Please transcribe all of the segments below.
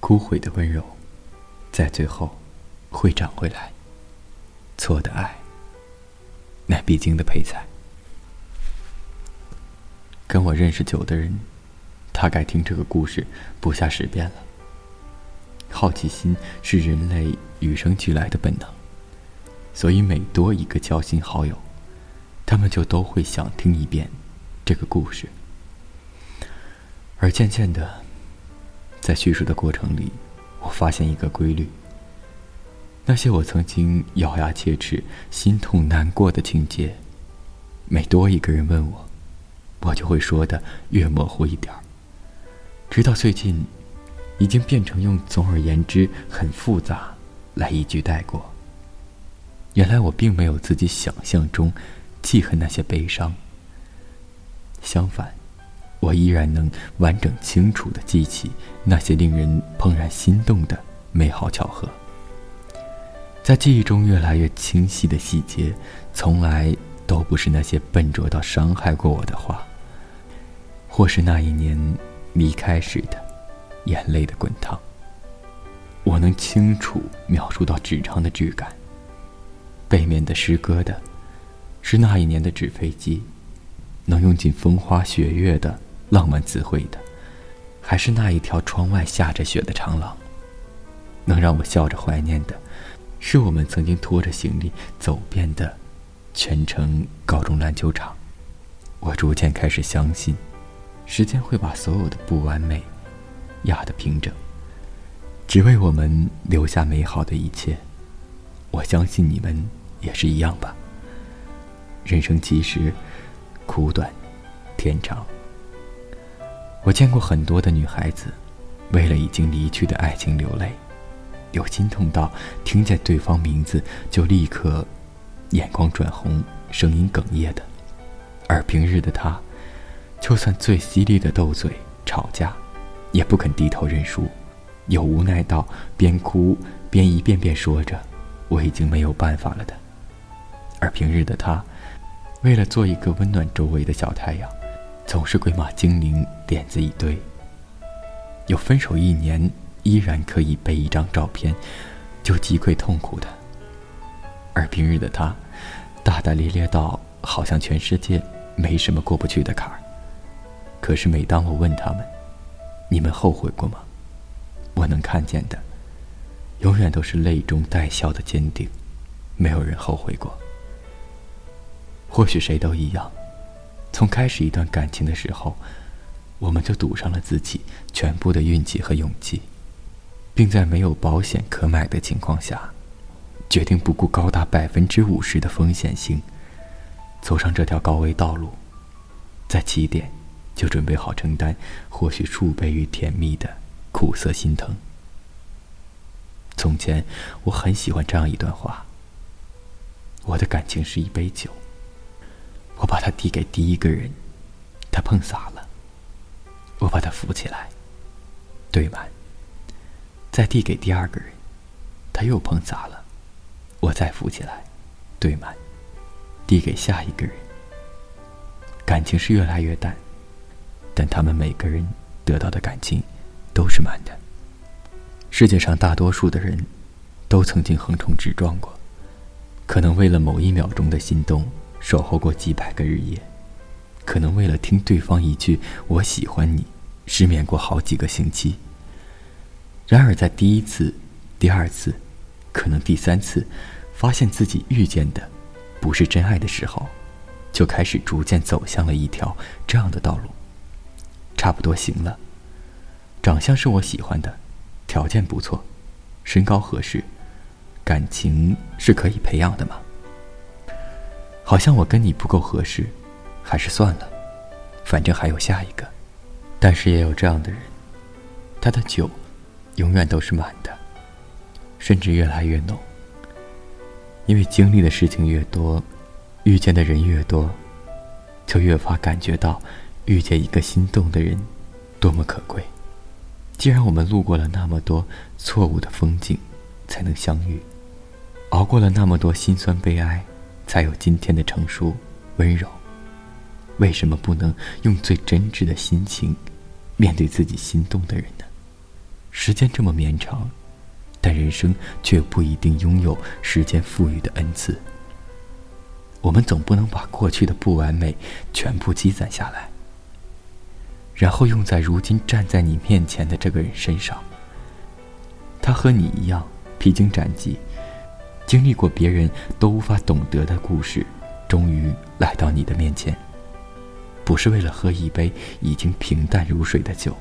枯萎的温柔，在最后会长回来。错的爱，乃必经的配菜。跟我认识久的人，大概听这个故事不下十遍了。好奇心是人类与生俱来的本能，所以每多一个交心好友，他们就都会想听一遍这个故事。而渐渐的，在叙述的过程里，我发现一个规律：那些我曾经咬牙切齿、心痛难过的情节，每多一个人问我，我就会说的越模糊一点儿。直到最近，已经变成用“总而言之，很复杂”来一句带过。原来我并没有自己想象中记恨那些悲伤，相反。我依然能完整清楚地记起那些令人怦然心动的美好巧合，在记忆中越来越清晰的细节，从来都不是那些笨拙到伤害过我的话，或是那一年离开时的眼泪的滚烫。我能清楚描述到纸张的质感，背面的诗歌的，是那一年的纸飞机，能用尽风花雪月的。浪漫词汇的，还是那一条窗外下着雪的长廊。能让我笑着怀念的，是我们曾经拖着行李走遍的全城高中篮球场。我逐渐开始相信，时间会把所有的不完美压得平整，只为我们留下美好的一切。我相信你们也是一样吧。人生其实苦短，天长。我见过很多的女孩子，为了已经离去的爱情流泪，有心痛到听见对方名字就立刻眼眶转红、声音哽咽的；而平日的她，就算最犀利的斗嘴、吵架，也不肯低头认输，有无奈到边哭边一遍遍说着“我已经没有办法了”的；而平日的她，为了做一个温暖周围的小太阳。总是鬼马精灵点子一堆。有分手一年依然可以背一张照片，就击溃痛苦的。而平日的他，大大咧咧到好像全世界没什么过不去的坎儿。可是每当我问他们：“你们后悔过吗？”我能看见的，永远都是泪中带笑的坚定。没有人后悔过。或许谁都一样。从开始一段感情的时候，我们就赌上了自己全部的运气和勇气，并在没有保险可买的情况下，决定不顾高达百分之五十的风险性，走上这条高危道路，在起点就准备好承担或许数倍于甜蜜的苦涩心疼。从前，我很喜欢这样一段话：我的感情是一杯酒。我把它递给第一个人，他碰洒了。我把它扶起来，兑满。再递给第二个人，他又碰砸了。我再扶起来，兑满。递给下一个人。感情是越来越淡，但他们每个人得到的感情都是满的。世界上大多数的人，都曾经横冲直撞过，可能为了某一秒钟的心动。守候过几百个日夜，可能为了听对方一句“我喜欢你”，失眠过好几个星期。然而，在第一次、第二次，可能第三次，发现自己遇见的不是真爱的时候，就开始逐渐走向了一条这样的道路。差不多行了，长相是我喜欢的，条件不错，身高合适，感情是可以培养的吗？好像我跟你不够合适，还是算了，反正还有下一个。但是也有这样的人，他的酒永远都是满的，甚至越来越浓。因为经历的事情越多，遇见的人越多，就越发感觉到遇见一个心动的人多么可贵。既然我们路过了那么多错误的风景，才能相遇，熬过了那么多心酸悲哀。才有今天的成熟、温柔。为什么不能用最真挚的心情面对自己心动的人呢？时间这么绵长，但人生却不一定拥有时间赋予的恩赐。我们总不能把过去的不完美全部积攒下来，然后用在如今站在你面前的这个人身上。他和你一样披荆斩棘，经历过别人都无法懂得的故事，终于来到你的面前。不是为了喝一杯已经平淡如水的酒。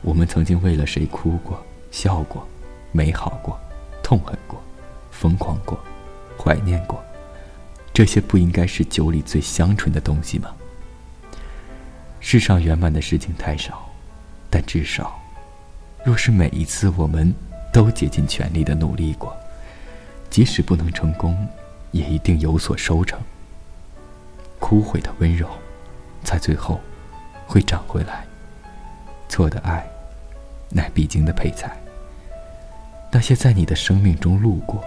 我们曾经为了谁哭过、笑过、美好过、痛恨过、疯狂过、怀念过。这些不应该是酒里最香醇的东西吗？世上圆满的事情太少，但至少，若是每一次我们都竭尽全力的努力过，即使不能成功，也一定有所收成。枯萎的温柔，在最后会长回来。错的爱，乃必经的配菜。那些在你的生命中路过，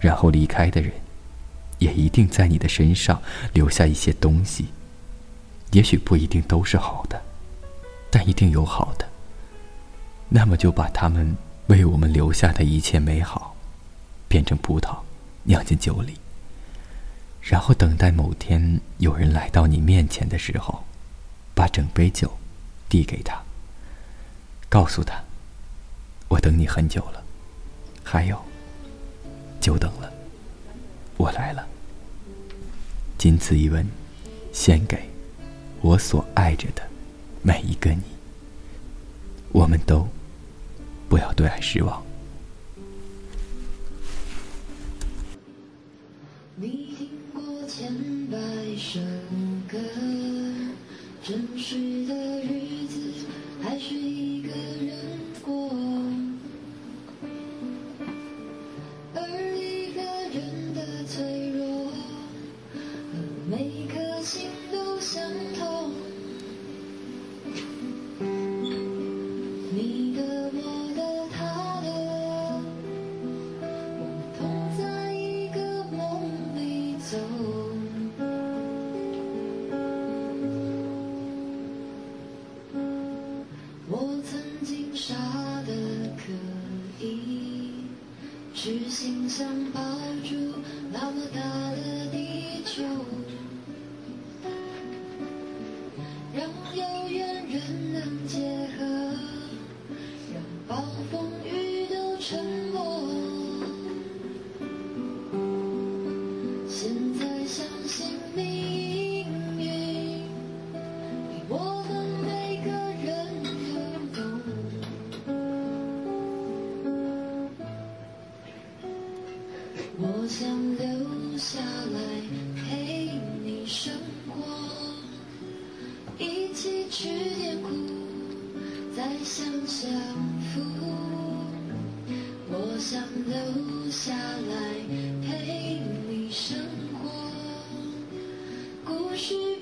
然后离开的人。也一定在你的身上留下一些东西，也许不一定都是好的，但一定有好的。那么就把他们为我们留下的一切美好，变成葡萄，酿进酒里，然后等待某天有人来到你面前的时候，把整杯酒递给他，告诉他：“我等你很久了。”还有，久等了。我来了，仅此一文，献给我所爱着的每一个你。我们都不要对爱失望。千百首歌，真实的日子还是一个人是心像抱住那么大的地球。苦，再想享福。我想留下来陪你生活，故事。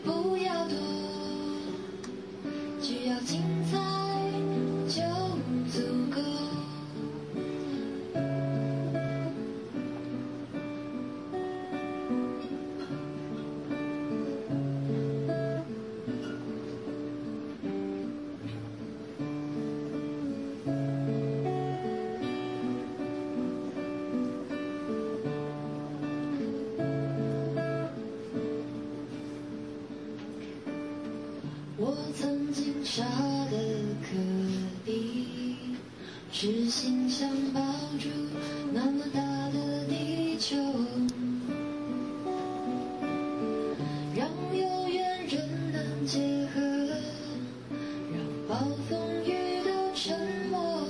我曾经。傻得可以，痴心想抱住那么大的地球，让有缘人能结合，让暴风雨都沉默。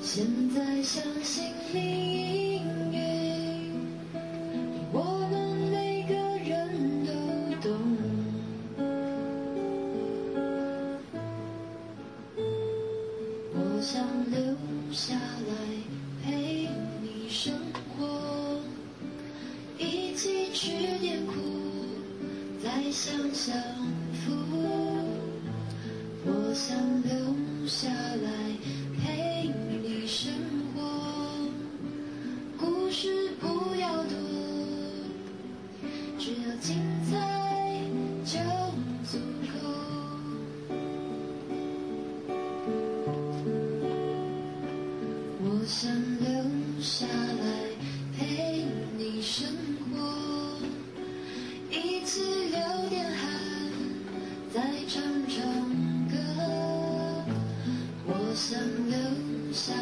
现在相信命相逢我想留下来陪你生活。故事不要多只要精彩。想留下